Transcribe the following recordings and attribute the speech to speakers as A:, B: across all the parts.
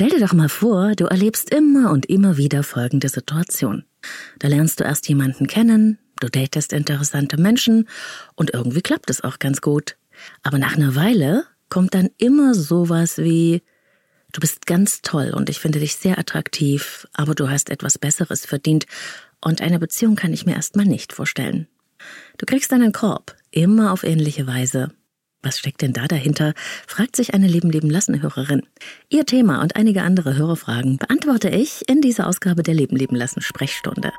A: Stell dir doch mal vor, du erlebst immer und immer wieder folgende Situation. Da lernst du erst jemanden kennen, du datest interessante Menschen und irgendwie klappt es auch ganz gut. Aber nach einer Weile kommt dann immer sowas wie, du bist ganz toll und ich finde dich sehr attraktiv, aber du hast etwas Besseres verdient und eine Beziehung kann ich mir erstmal nicht vorstellen. Du kriegst einen Korb, immer auf ähnliche Weise. Was steckt denn da dahinter? fragt sich eine Leben leben lassen Hörerin. Ihr Thema und einige andere Hörerfragen beantworte ich in dieser Ausgabe der Leben leben lassen Sprechstunde.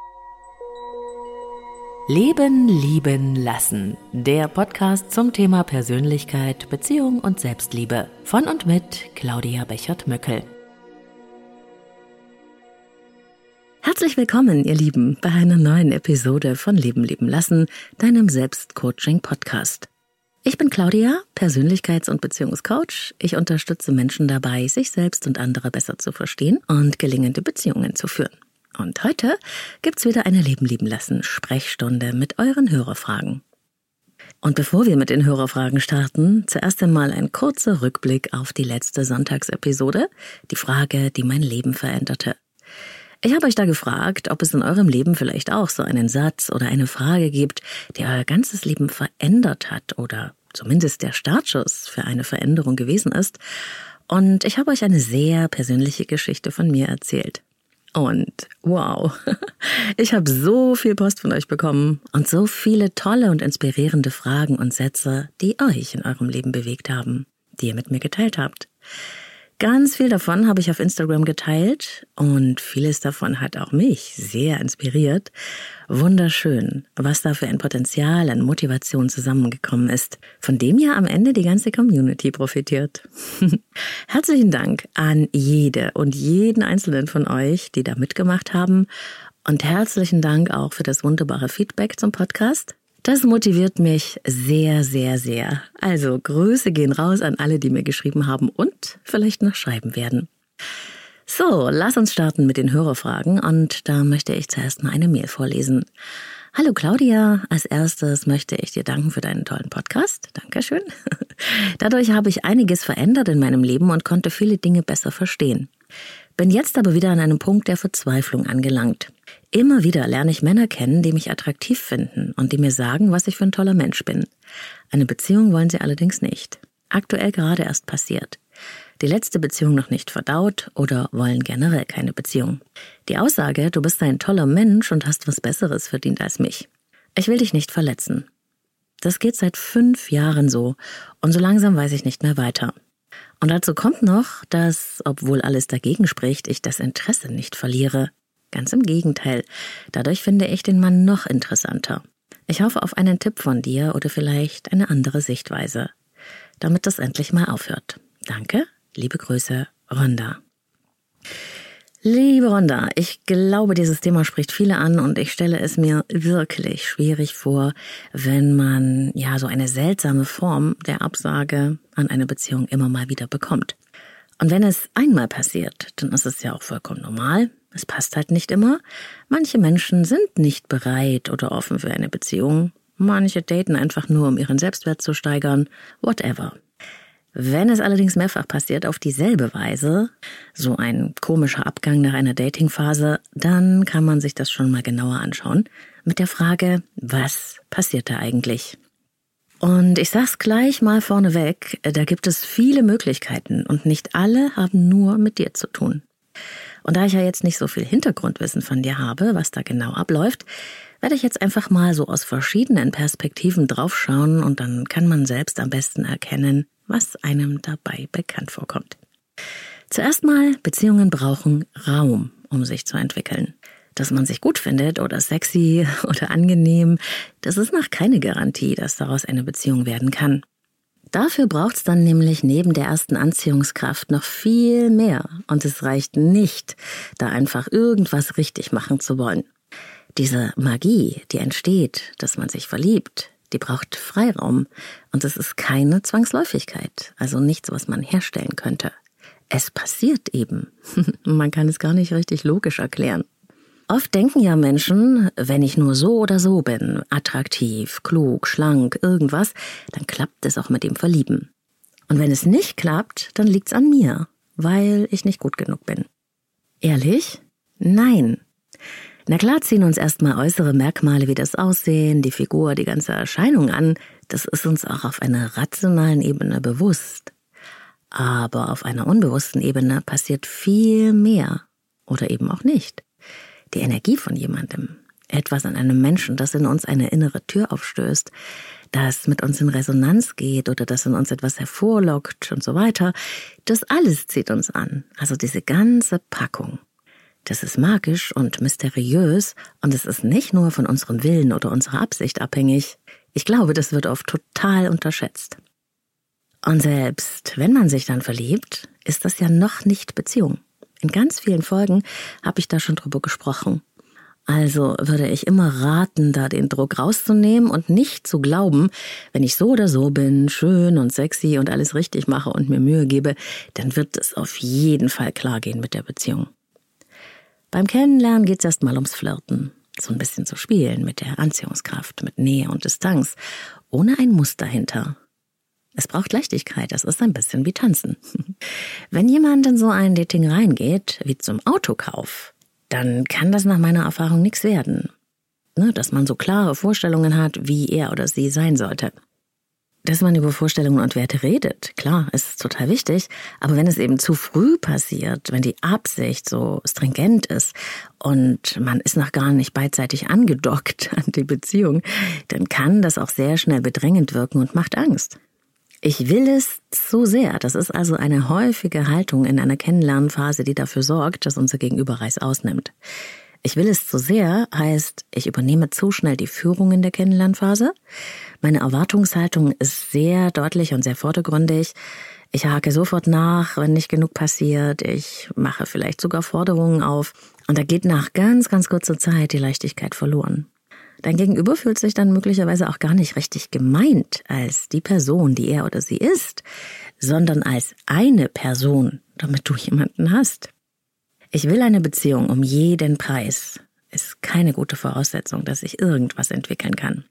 A: Leben lieben lassen. Der Podcast zum Thema Persönlichkeit, Beziehung und Selbstliebe von und mit Claudia Bechert-Möckel. Herzlich willkommen, ihr Lieben, bei einer neuen Episode von Leben leben lassen, deinem Selbstcoaching-Podcast. Ich bin Claudia, Persönlichkeits- und Beziehungscoach. Ich unterstütze Menschen dabei, sich selbst und andere besser zu verstehen und gelingende Beziehungen zu führen. Und heute gibt's wieder eine Leben lieben lassen Sprechstunde mit euren Hörerfragen. Und bevor wir mit den Hörerfragen starten, zuerst einmal ein kurzer Rückblick auf die letzte Sonntagsepisode, die Frage, die mein Leben veränderte. Ich habe euch da gefragt, ob es in eurem Leben vielleicht auch so einen Satz oder eine Frage gibt, die euer ganzes Leben verändert hat oder zumindest der Startschuss für eine Veränderung gewesen ist. Und ich habe euch eine sehr persönliche Geschichte von mir erzählt. Und wow, ich habe so viel Post von euch bekommen und so viele tolle und inspirierende Fragen und Sätze, die euch in eurem Leben bewegt haben, die ihr mit mir geteilt habt. Ganz viel davon habe ich auf Instagram geteilt und vieles davon hat auch mich sehr inspiriert. Wunderschön, was da für ein Potenzial an Motivation zusammengekommen ist, von dem ja am Ende die ganze Community profitiert. Herzlichen Dank an jede und jeden einzelnen von euch, die da mitgemacht haben und herzlichen Dank auch für das wunderbare Feedback zum Podcast. Das motiviert mich sehr, sehr, sehr. Also Grüße gehen raus an alle, die mir geschrieben haben und vielleicht noch schreiben werden. So, lass uns starten mit den Hörerfragen und da möchte ich zuerst mal eine Mail vorlesen. Hallo Claudia, als erstes möchte ich dir danken für deinen tollen Podcast. Dankeschön. Dadurch habe ich einiges verändert in meinem Leben und konnte viele Dinge besser verstehen. Bin jetzt aber wieder an einem Punkt der Verzweiflung angelangt. Immer wieder lerne ich Männer kennen, die mich attraktiv finden und die mir sagen, was ich für ein toller Mensch bin. Eine Beziehung wollen sie allerdings nicht. Aktuell gerade erst passiert. Die letzte Beziehung noch nicht verdaut oder wollen generell keine Beziehung. Die Aussage, du bist ein toller Mensch und hast was Besseres verdient als mich. Ich will dich nicht verletzen. Das geht seit fünf Jahren so und so langsam weiß ich nicht mehr weiter. Und dazu kommt noch, dass, obwohl alles dagegen spricht, ich das Interesse nicht verliere. Ganz im Gegenteil. Dadurch finde ich den Mann noch interessanter. Ich hoffe auf einen Tipp von dir oder vielleicht eine andere Sichtweise, damit das endlich mal aufhört. Danke, liebe Grüße, Rhonda. Liebe Rhonda, ich glaube, dieses Thema spricht viele an und ich stelle es mir wirklich schwierig vor, wenn man ja so eine seltsame Form der Absage an eine Beziehung immer mal wieder bekommt. Und wenn es einmal passiert, dann ist es ja auch vollkommen normal. Es passt halt nicht immer. Manche Menschen sind nicht bereit oder offen für eine Beziehung. Manche daten einfach nur, um ihren Selbstwert zu steigern. Whatever. Wenn es allerdings mehrfach passiert auf dieselbe Weise, so ein komischer Abgang nach einer Datingphase, dann kann man sich das schon mal genauer anschauen mit der Frage, was passiert da eigentlich? Und ich sag's gleich mal vorneweg, da gibt es viele Möglichkeiten und nicht alle haben nur mit dir zu tun. Und da ich ja jetzt nicht so viel Hintergrundwissen von dir habe, was da genau abläuft, werde ich jetzt einfach mal so aus verschiedenen Perspektiven draufschauen und dann kann man selbst am besten erkennen, was einem dabei bekannt vorkommt. Zuerst mal, Beziehungen brauchen Raum, um sich zu entwickeln. Dass man sich gut findet oder sexy oder angenehm, das ist noch keine Garantie, dass daraus eine Beziehung werden kann. Dafür braucht's dann nämlich neben der ersten Anziehungskraft noch viel mehr. Und es reicht nicht, da einfach irgendwas richtig machen zu wollen. Diese Magie, die entsteht, dass man sich verliebt, die braucht Freiraum. Und es ist keine Zwangsläufigkeit, also nichts, was man herstellen könnte. Es passiert eben. man kann es gar nicht richtig logisch erklären. Oft denken ja Menschen, wenn ich nur so oder so bin, attraktiv, klug, schlank, irgendwas, dann klappt es auch mit dem Verlieben. Und wenn es nicht klappt, dann liegt's an mir. weil ich nicht gut genug bin. Ehrlich? Nein. Na klar ziehen uns erstmal äußere Merkmale wie das Aussehen, die Figur, die ganze Erscheinung an. Das ist uns auch auf einer rationalen Ebene bewusst. Aber auf einer unbewussten Ebene passiert viel mehr. Oder eben auch nicht. Die Energie von jemandem, etwas an einem Menschen, das in uns eine innere Tür aufstößt, das mit uns in Resonanz geht oder das in uns etwas hervorlockt und so weiter, das alles zieht uns an. Also diese ganze Packung. Das ist magisch und mysteriös und es ist nicht nur von unserem Willen oder unserer Absicht abhängig. Ich glaube, das wird oft total unterschätzt. Und selbst wenn man sich dann verliebt, ist das ja noch nicht Beziehung. In ganz vielen Folgen habe ich da schon drüber gesprochen. Also würde ich immer raten, da den Druck rauszunehmen und nicht zu glauben, wenn ich so oder so bin, schön und sexy und alles richtig mache und mir Mühe gebe, dann wird es auf jeden Fall klar gehen mit der Beziehung. Beim Kennenlernen geht es erstmal ums Flirten, so ein bisschen zu spielen mit der Anziehungskraft, mit Nähe und Distanz, ohne ein Muster hinter. Es braucht Leichtigkeit, das ist ein bisschen wie Tanzen. Wenn jemand in so ein Dating reingeht, wie zum Autokauf, dann kann das nach meiner Erfahrung nichts werden. Ne, dass man so klare Vorstellungen hat, wie er oder sie sein sollte. Dass man über Vorstellungen und Werte redet, klar, ist total wichtig, aber wenn es eben zu früh passiert, wenn die Absicht so stringent ist und man ist noch gar nicht beidseitig angedockt an die Beziehung, dann kann das auch sehr schnell bedrängend wirken und macht Angst. Ich will es so sehr. Das ist also eine häufige Haltung in einer Kennenlernphase, die dafür sorgt, dass unser Gegenüber Reiß ausnimmt. Ich will es zu sehr heißt, ich übernehme zu schnell die Führung in der Kennenlernphase. Meine Erwartungshaltung ist sehr deutlich und sehr vordergründig. Ich hake sofort nach, wenn nicht genug passiert. Ich mache vielleicht sogar Forderungen auf. Und da geht nach ganz, ganz kurzer Zeit die Leichtigkeit verloren. Dein Gegenüber fühlt sich dann möglicherweise auch gar nicht richtig gemeint als die Person, die er oder sie ist, sondern als eine Person, damit du jemanden hast. Ich will eine Beziehung um jeden Preis. Ist keine gute Voraussetzung, dass ich irgendwas entwickeln kann.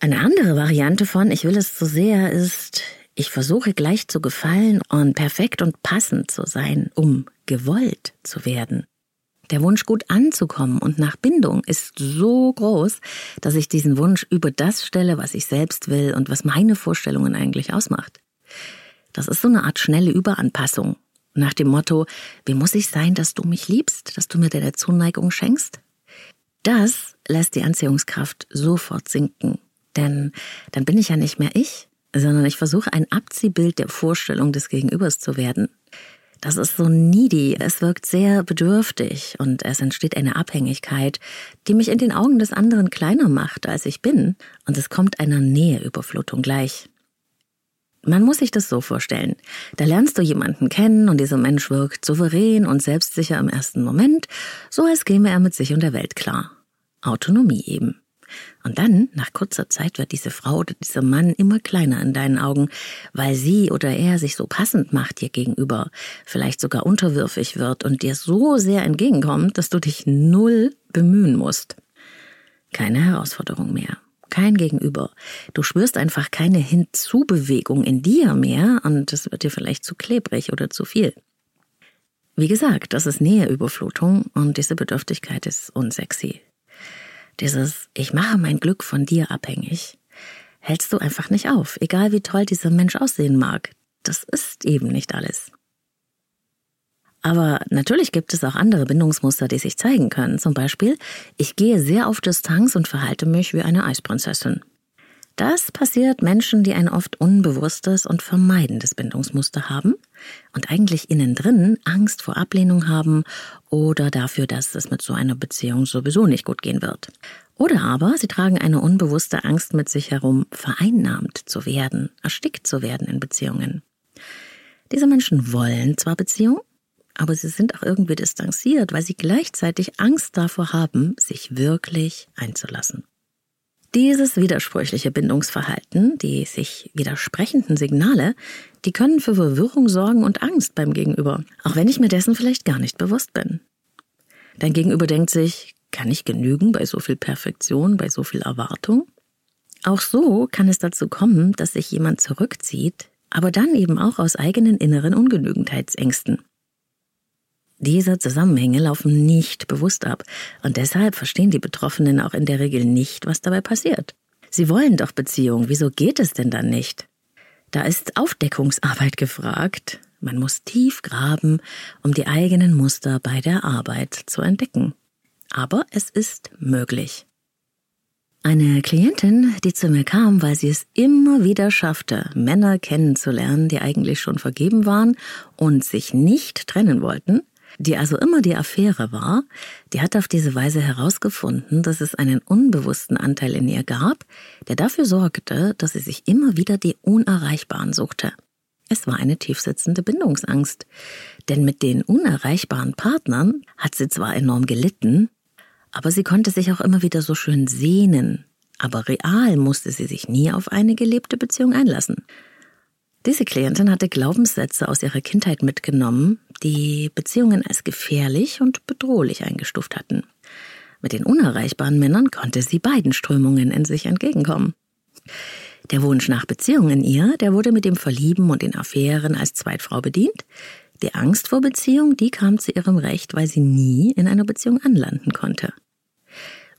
A: Eine andere Variante von ich will es so sehr ist, ich versuche gleich zu gefallen und perfekt und passend zu sein, um gewollt zu werden. Der Wunsch, gut anzukommen und nach Bindung ist so groß, dass ich diesen Wunsch über das stelle, was ich selbst will und was meine Vorstellungen eigentlich ausmacht. Das ist so eine Art schnelle Überanpassung. Nach dem Motto, wie muss ich sein, dass du mich liebst, dass du mir deine Zuneigung schenkst? Das lässt die Anziehungskraft sofort sinken. Denn dann bin ich ja nicht mehr ich, sondern ich versuche ein Abziehbild der Vorstellung des Gegenübers zu werden. Das ist so needy, es wirkt sehr bedürftig und es entsteht eine Abhängigkeit, die mich in den Augen des anderen kleiner macht, als ich bin, und es kommt einer Näheüberflutung gleich. Man muss sich das so vorstellen. Da lernst du jemanden kennen und dieser Mensch wirkt souverän und selbstsicher im ersten Moment, so als käme er mit sich und der Welt klar. Autonomie eben. Und dann, nach kurzer Zeit, wird diese Frau oder dieser Mann immer kleiner in deinen Augen, weil sie oder er sich so passend macht dir gegenüber, vielleicht sogar unterwürfig wird und dir so sehr entgegenkommt, dass du dich null bemühen musst. Keine Herausforderung mehr. Kein Gegenüber. Du spürst einfach keine Hinzubewegung in dir mehr und es wird dir vielleicht zu klebrig oder zu viel. Wie gesagt, das ist Näheüberflutung und diese Bedürftigkeit ist unsexy. Dieses Ich mache mein Glück von dir abhängig, hältst du einfach nicht auf, egal wie toll dieser Mensch aussehen mag. Das ist eben nicht alles. Aber natürlich gibt es auch andere Bindungsmuster, die sich zeigen können. Zum Beispiel, ich gehe sehr auf Distanz und verhalte mich wie eine Eisprinzessin. Das passiert Menschen, die ein oft unbewusstes und vermeidendes Bindungsmuster haben und eigentlich innen drin Angst vor Ablehnung haben oder dafür, dass es mit so einer Beziehung sowieso nicht gut gehen wird. Oder aber sie tragen eine unbewusste Angst mit sich herum, vereinnahmt zu werden, erstickt zu werden in Beziehungen. Diese Menschen wollen zwar Beziehung, aber sie sind auch irgendwie distanziert, weil sie gleichzeitig Angst davor haben, sich wirklich einzulassen. Dieses widersprüchliche Bindungsverhalten, die sich widersprechenden Signale, die können für Verwirrung sorgen und Angst beim Gegenüber, auch wenn ich mir dessen vielleicht gar nicht bewusst bin. Dein Gegenüber denkt sich, kann ich genügen bei so viel Perfektion, bei so viel Erwartung? Auch so kann es dazu kommen, dass sich jemand zurückzieht, aber dann eben auch aus eigenen inneren Ungenügendheitsängsten. Diese Zusammenhänge laufen nicht bewusst ab und deshalb verstehen die Betroffenen auch in der Regel nicht, was dabei passiert. Sie wollen doch Beziehung, wieso geht es denn dann nicht? Da ist Aufdeckungsarbeit gefragt. Man muss tief graben, um die eigenen Muster bei der Arbeit zu entdecken. Aber es ist möglich. Eine Klientin, die zu mir kam, weil sie es immer wieder schaffte, Männer kennenzulernen, die eigentlich schon vergeben waren und sich nicht trennen wollten, die also immer die Affäre war, die hat auf diese Weise herausgefunden, dass es einen unbewussten Anteil in ihr gab, der dafür sorgte, dass sie sich immer wieder die Unerreichbaren suchte. Es war eine tiefsitzende Bindungsangst, denn mit den unerreichbaren Partnern hat sie zwar enorm gelitten, aber sie konnte sich auch immer wieder so schön sehnen, aber real musste sie sich nie auf eine gelebte Beziehung einlassen. Diese Klientin hatte Glaubenssätze aus ihrer Kindheit mitgenommen, die Beziehungen als gefährlich und bedrohlich eingestuft hatten. Mit den unerreichbaren Männern konnte sie beiden Strömungen in sich entgegenkommen. Der Wunsch nach Beziehung in ihr, der wurde mit dem Verlieben und den Affären als Zweitfrau bedient. Die Angst vor Beziehung, die kam zu ihrem Recht, weil sie nie in einer Beziehung anlanden konnte.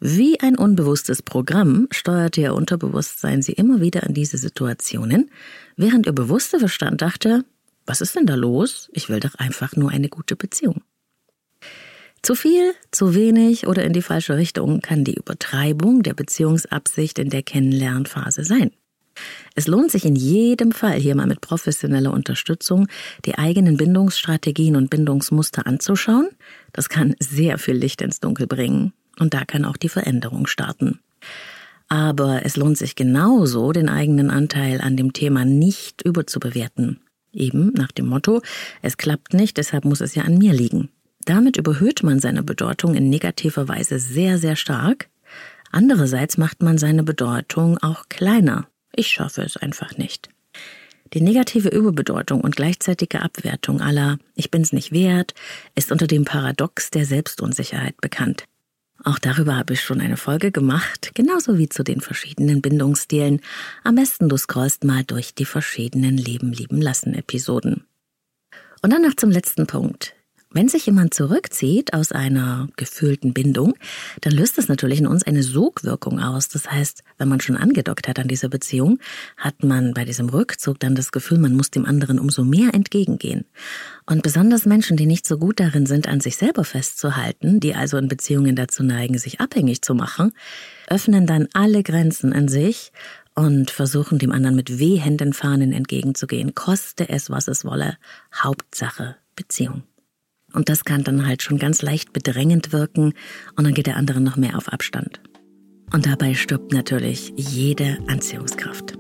A: Wie ein unbewusstes Programm steuerte ihr Unterbewusstsein sie immer wieder in diese Situationen, während ihr bewusster Verstand dachte, was ist denn da los? Ich will doch einfach nur eine gute Beziehung. Zu viel, zu wenig oder in die falsche Richtung kann die Übertreibung der Beziehungsabsicht in der Kennenlernphase sein. Es lohnt sich in jedem Fall, hier mal mit professioneller Unterstützung die eigenen Bindungsstrategien und Bindungsmuster anzuschauen. Das kann sehr viel Licht ins Dunkel bringen. Und da kann auch die Veränderung starten. Aber es lohnt sich genauso, den eigenen Anteil an dem Thema nicht überzubewerten. Eben nach dem Motto, es klappt nicht, deshalb muss es ja an mir liegen. Damit überhöht man seine Bedeutung in negativer Weise sehr, sehr stark. Andererseits macht man seine Bedeutung auch kleiner. Ich schaffe es einfach nicht. Die negative Überbedeutung und gleichzeitige Abwertung aller Ich bin's nicht wert ist unter dem Paradox der Selbstunsicherheit bekannt. Auch darüber habe ich schon eine Folge gemacht, genauso wie zu den verschiedenen Bindungsstilen. Am besten du scrollst mal durch die verschiedenen Leben lieben lassen Episoden. Und dann noch zum letzten Punkt. Wenn sich jemand zurückzieht aus einer gefühlten Bindung, dann löst das natürlich in uns eine Sogwirkung aus. Das heißt, wenn man schon angedockt hat an dieser Beziehung, hat man bei diesem Rückzug dann das Gefühl, man muss dem anderen umso mehr entgegengehen. Und besonders Menschen, die nicht so gut darin sind, an sich selber festzuhalten, die also in Beziehungen dazu neigen, sich abhängig zu machen, öffnen dann alle Grenzen in sich und versuchen dem anderen mit wehenden Fahnen entgegenzugehen, koste es, was es wolle. Hauptsache Beziehung. Und das kann dann halt schon ganz leicht bedrängend wirken und dann geht der andere noch mehr auf Abstand. Und dabei stirbt natürlich jede Anziehungskraft.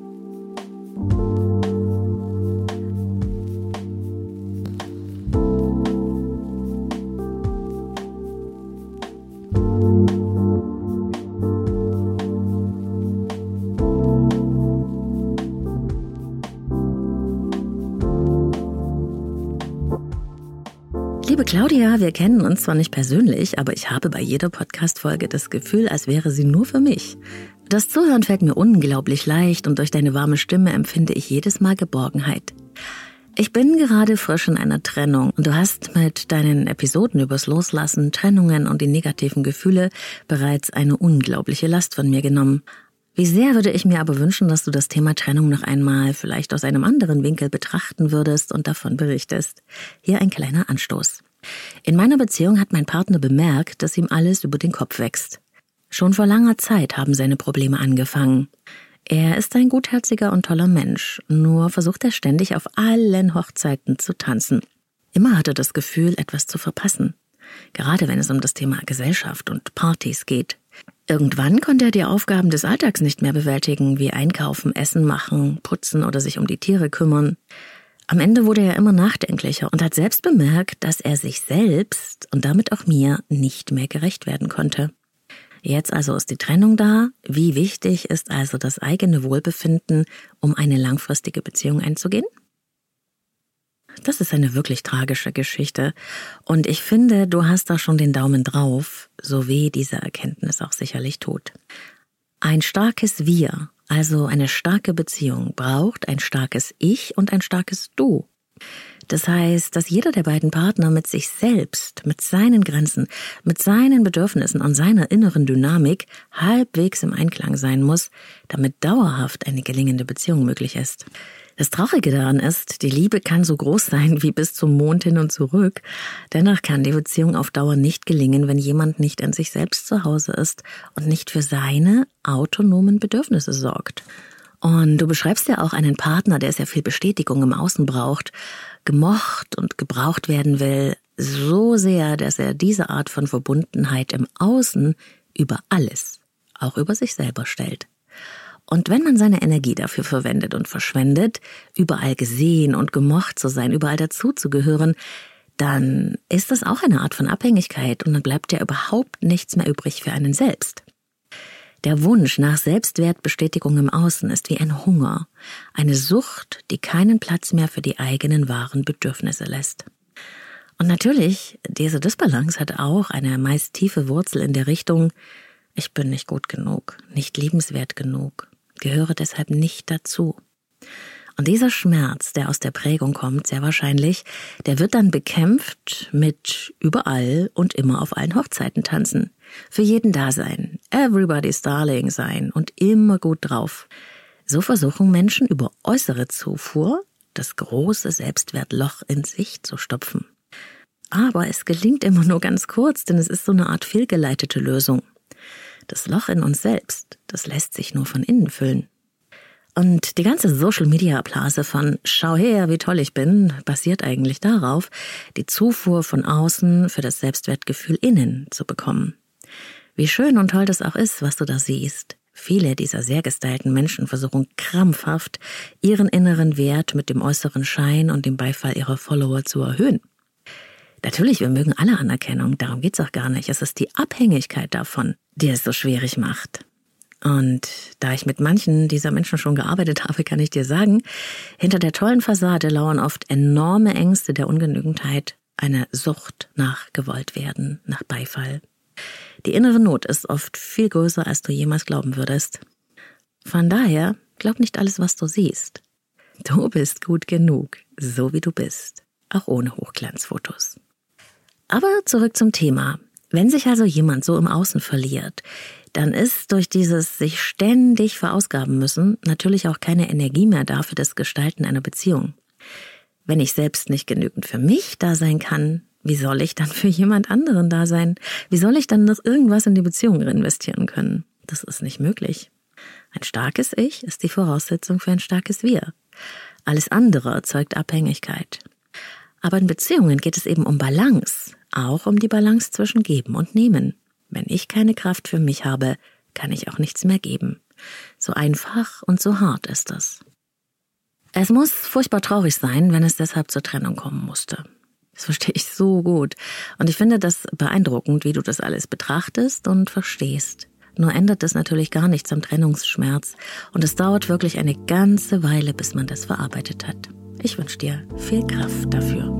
A: Claudia, wir kennen uns zwar nicht persönlich, aber ich habe bei jeder Podcast-Folge das Gefühl, als wäre sie nur für mich. Das Zuhören fällt mir unglaublich leicht und durch deine warme Stimme empfinde ich jedes Mal Geborgenheit. Ich bin gerade frisch in einer Trennung und du hast mit deinen Episoden übers Loslassen, Trennungen und die negativen Gefühle bereits eine unglaubliche Last von mir genommen. Wie sehr würde ich mir aber wünschen, dass du das Thema Trennung noch einmal vielleicht aus einem anderen Winkel betrachten würdest und davon berichtest. Hier ein kleiner Anstoß. In meiner Beziehung hat mein Partner bemerkt, dass ihm alles über den Kopf wächst. Schon vor langer Zeit haben seine Probleme angefangen. Er ist ein gutherziger und toller Mensch, nur versucht er ständig auf allen Hochzeiten zu tanzen. Immer hat er das Gefühl, etwas zu verpassen. Gerade wenn es um das Thema Gesellschaft und Partys geht. Irgendwann konnte er die Aufgaben des Alltags nicht mehr bewältigen, wie einkaufen, Essen machen, putzen oder sich um die Tiere kümmern. Am Ende wurde er immer nachdenklicher und hat selbst bemerkt, dass er sich selbst und damit auch mir nicht mehr gerecht werden konnte. Jetzt also ist die Trennung da. Wie wichtig ist also das eigene Wohlbefinden, um eine langfristige Beziehung einzugehen? Das ist eine wirklich tragische Geschichte. Und ich finde, du hast da schon den Daumen drauf, so weh diese Erkenntnis auch sicherlich tut. Ein starkes Wir also eine starke Beziehung, braucht ein starkes Ich und ein starkes Du. Das heißt, dass jeder der beiden Partner mit sich selbst, mit seinen Grenzen, mit seinen Bedürfnissen und seiner inneren Dynamik halbwegs im Einklang sein muss, damit dauerhaft eine gelingende Beziehung möglich ist. Das Traurige daran ist, die Liebe kann so groß sein wie bis zum Mond hin und zurück. Dennoch kann die Beziehung auf Dauer nicht gelingen, wenn jemand nicht in sich selbst zu Hause ist und nicht für seine autonomen Bedürfnisse sorgt. Und du beschreibst ja auch einen Partner, der sehr viel Bestätigung im Außen braucht, gemocht und gebraucht werden will, so sehr, dass er diese Art von Verbundenheit im Außen über alles, auch über sich selber stellt. Und wenn man seine Energie dafür verwendet und verschwendet, überall gesehen und gemocht zu sein, überall dazuzugehören, dann ist das auch eine Art von Abhängigkeit und dann bleibt ja überhaupt nichts mehr übrig für einen selbst. Der Wunsch nach Selbstwertbestätigung im Außen ist wie ein Hunger, eine Sucht, die keinen Platz mehr für die eigenen wahren Bedürfnisse lässt. Und natürlich, diese Disbalance hat auch eine meist tiefe Wurzel in der Richtung, ich bin nicht gut genug, nicht liebenswert genug, gehöre deshalb nicht dazu. Und dieser Schmerz, der aus der Prägung kommt, sehr wahrscheinlich, der wird dann bekämpft mit überall und immer auf allen Hochzeiten tanzen. Für jeden da sein, everybody's darling sein und immer gut drauf. So versuchen Menschen über äußere Zufuhr das große Selbstwertloch in sich zu stopfen. Aber es gelingt immer nur ganz kurz, denn es ist so eine Art fehlgeleitete Lösung. Das Loch in uns selbst, das lässt sich nur von innen füllen. Und die ganze Social-Media-Blase von Schau her, wie toll ich bin, basiert eigentlich darauf, die Zufuhr von außen für das Selbstwertgefühl innen zu bekommen. Wie schön und toll das auch ist, was du da siehst. Viele dieser sehr gestylten Menschen versuchen krampfhaft, ihren inneren Wert mit dem äußeren Schein und dem Beifall ihrer Follower zu erhöhen. Natürlich, wir mögen alle Anerkennung, darum geht's auch gar nicht. Es ist die Abhängigkeit davon, die es so schwierig macht. Und da ich mit manchen dieser Menschen schon gearbeitet habe, kann ich dir sagen, hinter der tollen Fassade lauern oft enorme Ängste der Ungenügendheit, eine Sucht nach Gewolltwerden, nach Beifall. Die innere Not ist oft viel größer, als du jemals glauben würdest. Von daher, glaub nicht alles, was du siehst. Du bist gut genug, so wie du bist, auch ohne Hochglanzfotos. Aber zurück zum Thema. Wenn sich also jemand so im Außen verliert, dann ist durch dieses sich ständig verausgaben müssen natürlich auch keine Energie mehr da für das Gestalten einer Beziehung. Wenn ich selbst nicht genügend für mich da sein kann, wie soll ich dann für jemand anderen da sein? Wie soll ich dann noch irgendwas in die Beziehung investieren können? Das ist nicht möglich. Ein starkes Ich ist die Voraussetzung für ein starkes Wir. Alles andere erzeugt Abhängigkeit. Aber in Beziehungen geht es eben um Balance, auch um die Balance zwischen Geben und Nehmen. Wenn ich keine Kraft für mich habe, kann ich auch nichts mehr geben. So einfach und so hart ist das. Es muss furchtbar traurig sein, wenn es deshalb zur Trennung kommen musste. Das verstehe ich so gut. Und ich finde das beeindruckend, wie du das alles betrachtest und verstehst. Nur ändert das natürlich gar nichts am Trennungsschmerz. Und es dauert wirklich eine ganze Weile, bis man das verarbeitet hat. Ich wünsche dir viel Kraft dafür.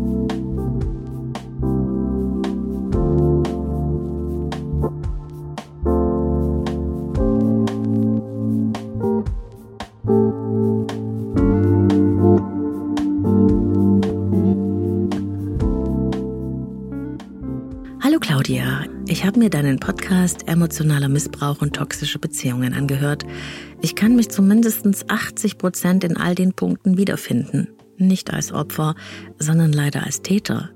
A: Claudia, ich habe mir deinen Podcast Emotionaler Missbrauch und toxische Beziehungen angehört. Ich kann mich zumindest 80 Prozent in all den Punkten wiederfinden. Nicht als Opfer, sondern leider als Täter.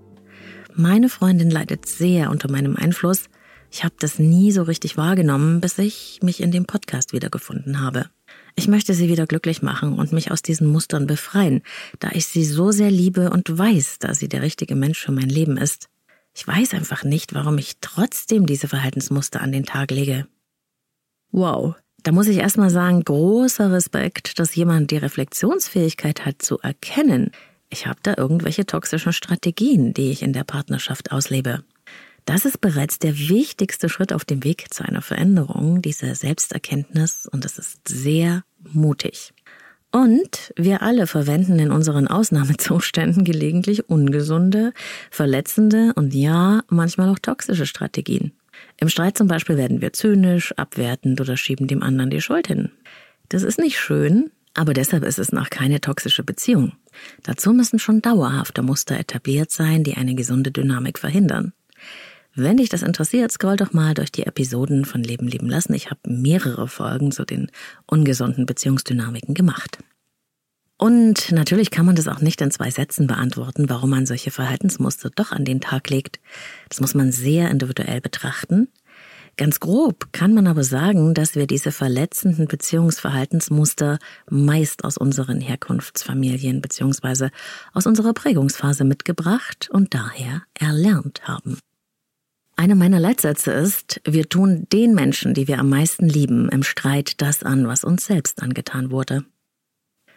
A: Meine Freundin leidet sehr unter meinem Einfluss. Ich habe das nie so richtig wahrgenommen, bis ich mich in dem Podcast wiedergefunden habe. Ich möchte sie wieder glücklich machen und mich aus diesen Mustern befreien, da ich sie so sehr liebe und weiß, dass sie der richtige Mensch für mein Leben ist. Ich weiß einfach nicht, warum ich trotzdem diese Verhaltensmuster an den Tag lege. Wow, da muss ich erstmal sagen, großer Respekt, dass jemand die Reflexionsfähigkeit hat zu erkennen, ich habe da irgendwelche toxischen Strategien, die ich in der Partnerschaft auslebe. Das ist bereits der wichtigste Schritt auf dem Weg zu einer Veränderung, diese Selbsterkenntnis, und es ist sehr mutig. Und wir alle verwenden in unseren Ausnahmezuständen gelegentlich ungesunde, verletzende und ja, manchmal auch toxische Strategien. Im Streit zum Beispiel werden wir zynisch, abwertend oder schieben dem anderen die Schuld hin. Das ist nicht schön, aber deshalb ist es noch keine toxische Beziehung. Dazu müssen schon dauerhafte Muster etabliert sein, die eine gesunde Dynamik verhindern. Wenn dich das interessiert, scroll doch mal durch die Episoden von Leben lieben lassen. Ich habe mehrere Folgen zu den ungesunden Beziehungsdynamiken gemacht. Und natürlich kann man das auch nicht in zwei Sätzen beantworten, warum man solche Verhaltensmuster doch an den Tag legt. Das muss man sehr individuell betrachten. Ganz grob kann man aber sagen, dass wir diese verletzenden Beziehungsverhaltensmuster meist aus unseren Herkunftsfamilien bzw. aus unserer Prägungsphase mitgebracht und daher erlernt haben. Einer meiner Leitsätze ist, wir tun den Menschen, die wir am meisten lieben, im Streit das an, was uns selbst angetan wurde.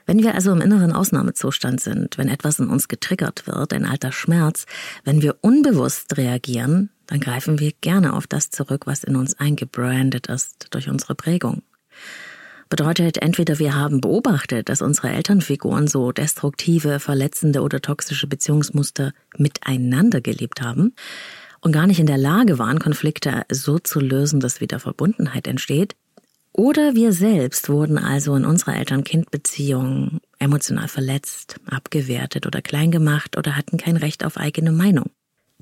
A: Wenn wir also im inneren Ausnahmezustand sind, wenn etwas in uns getriggert wird, ein alter Schmerz, wenn wir unbewusst reagieren, dann greifen wir gerne auf das zurück, was in uns eingebrandet ist durch unsere Prägung. Bedeutet, entweder wir haben beobachtet, dass unsere Elternfiguren so destruktive, verletzende oder toxische Beziehungsmuster miteinander gelebt haben und gar nicht in der Lage waren, Konflikte so zu lösen, dass wieder Verbundenheit entsteht, oder wir selbst wurden also in unserer Eltern-Kind-Beziehung emotional verletzt, abgewertet oder klein gemacht oder hatten kein Recht auf eigene Meinung.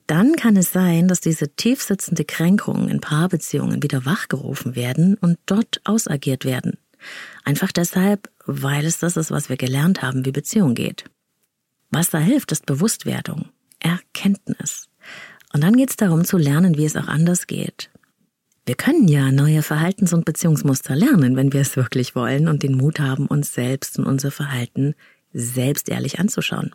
A: Dann kann es sein, dass diese tiefsitzende Kränkung in Paarbeziehungen wieder wachgerufen werden und dort ausagiert werden. Einfach deshalb, weil es das ist, was wir gelernt haben, wie Beziehung geht. Was da hilft, ist Bewusstwerdung, Erkenntnis. Und dann geht es darum zu lernen, wie es auch anders geht, wir können ja neue Verhaltens- und Beziehungsmuster lernen, wenn wir es wirklich wollen und den Mut haben, uns selbst und unser Verhalten selbst ehrlich anzuschauen.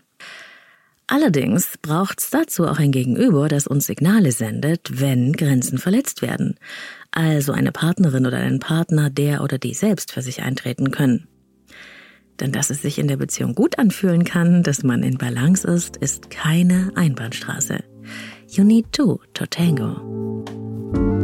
A: Allerdings braucht es dazu auch ein Gegenüber, das uns Signale sendet, wenn Grenzen verletzt werden. Also eine Partnerin oder ein Partner, der oder die selbst für sich eintreten können. Denn dass es sich in der Beziehung gut anfühlen kann, dass man in Balance ist, ist keine Einbahnstraße. You need two to tango.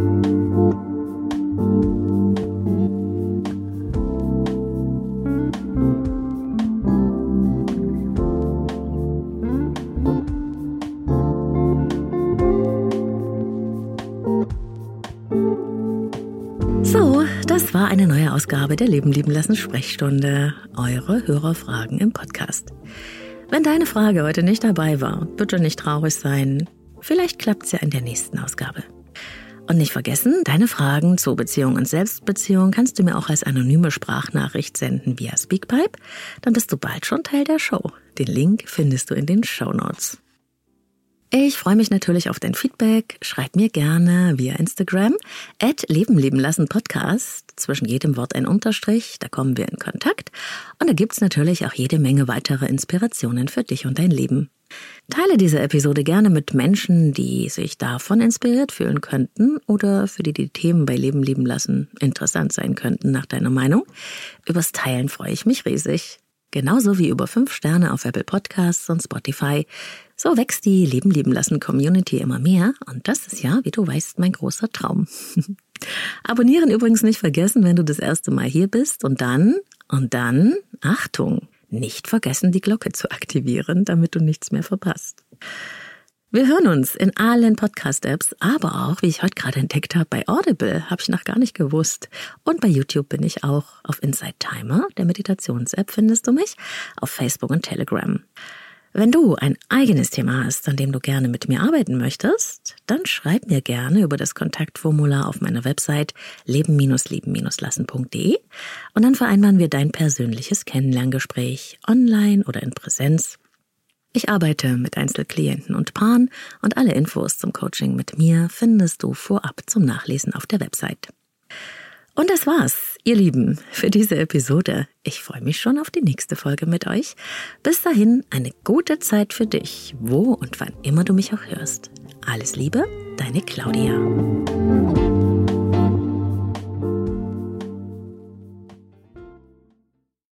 A: Eine neue Ausgabe der Leben lieben lassen Sprechstunde. Eure Hörerfragen im Podcast. Wenn deine Frage heute nicht dabei war, bitte nicht traurig sein. Vielleicht klappt's ja in der nächsten Ausgabe. Und nicht vergessen, deine Fragen zu Beziehung und Selbstbeziehung kannst du mir auch als anonyme Sprachnachricht senden via Speakpipe. Dann bist du bald schon Teil der Show. Den Link findest du in den Show Notes. Ich freue mich natürlich auf dein Feedback. Schreib mir gerne via Instagram at Leben leben lassen Podcast. Zwischen jedem Wort ein Unterstrich, da kommen wir in Kontakt. Und da gibt's natürlich auch jede Menge weitere Inspirationen für dich und dein Leben. Teile diese Episode gerne mit Menschen, die sich davon inspiriert fühlen könnten oder für die die Themen bei Leben leben lassen interessant sein könnten nach deiner Meinung. Übers Teilen freue ich mich riesig. Genauso wie über fünf Sterne auf Apple Podcasts und Spotify. So wächst die Leben leben lassen Community immer mehr und das ist ja, wie du weißt, mein großer Traum. Abonnieren übrigens nicht vergessen, wenn du das erste Mal hier bist und dann, und dann, Achtung, nicht vergessen, die Glocke zu aktivieren, damit du nichts mehr verpasst. Wir hören uns in allen Podcast-Apps, aber auch, wie ich heute gerade entdeckt habe, bei Audible, habe ich noch gar nicht gewusst. Und bei YouTube bin ich auch auf Inside Timer, der Meditations-App findest du mich, auf Facebook und Telegram. Wenn du ein eigenes Thema hast, an dem du gerne mit mir arbeiten möchtest, dann schreib mir gerne über das Kontaktformular auf meiner Website leben-leben-lassen.de und dann vereinbaren wir dein persönliches Kennenlerngespräch online oder in Präsenz. Ich arbeite mit Einzelklienten und Paaren und alle Infos zum Coaching mit mir findest du vorab zum Nachlesen auf der Website. Und das war's, ihr Lieben, für diese Episode. Ich freue mich schon auf die nächste Folge mit euch. Bis dahin eine gute Zeit für dich, wo und wann immer du mich auch hörst. Alles Liebe, deine Claudia.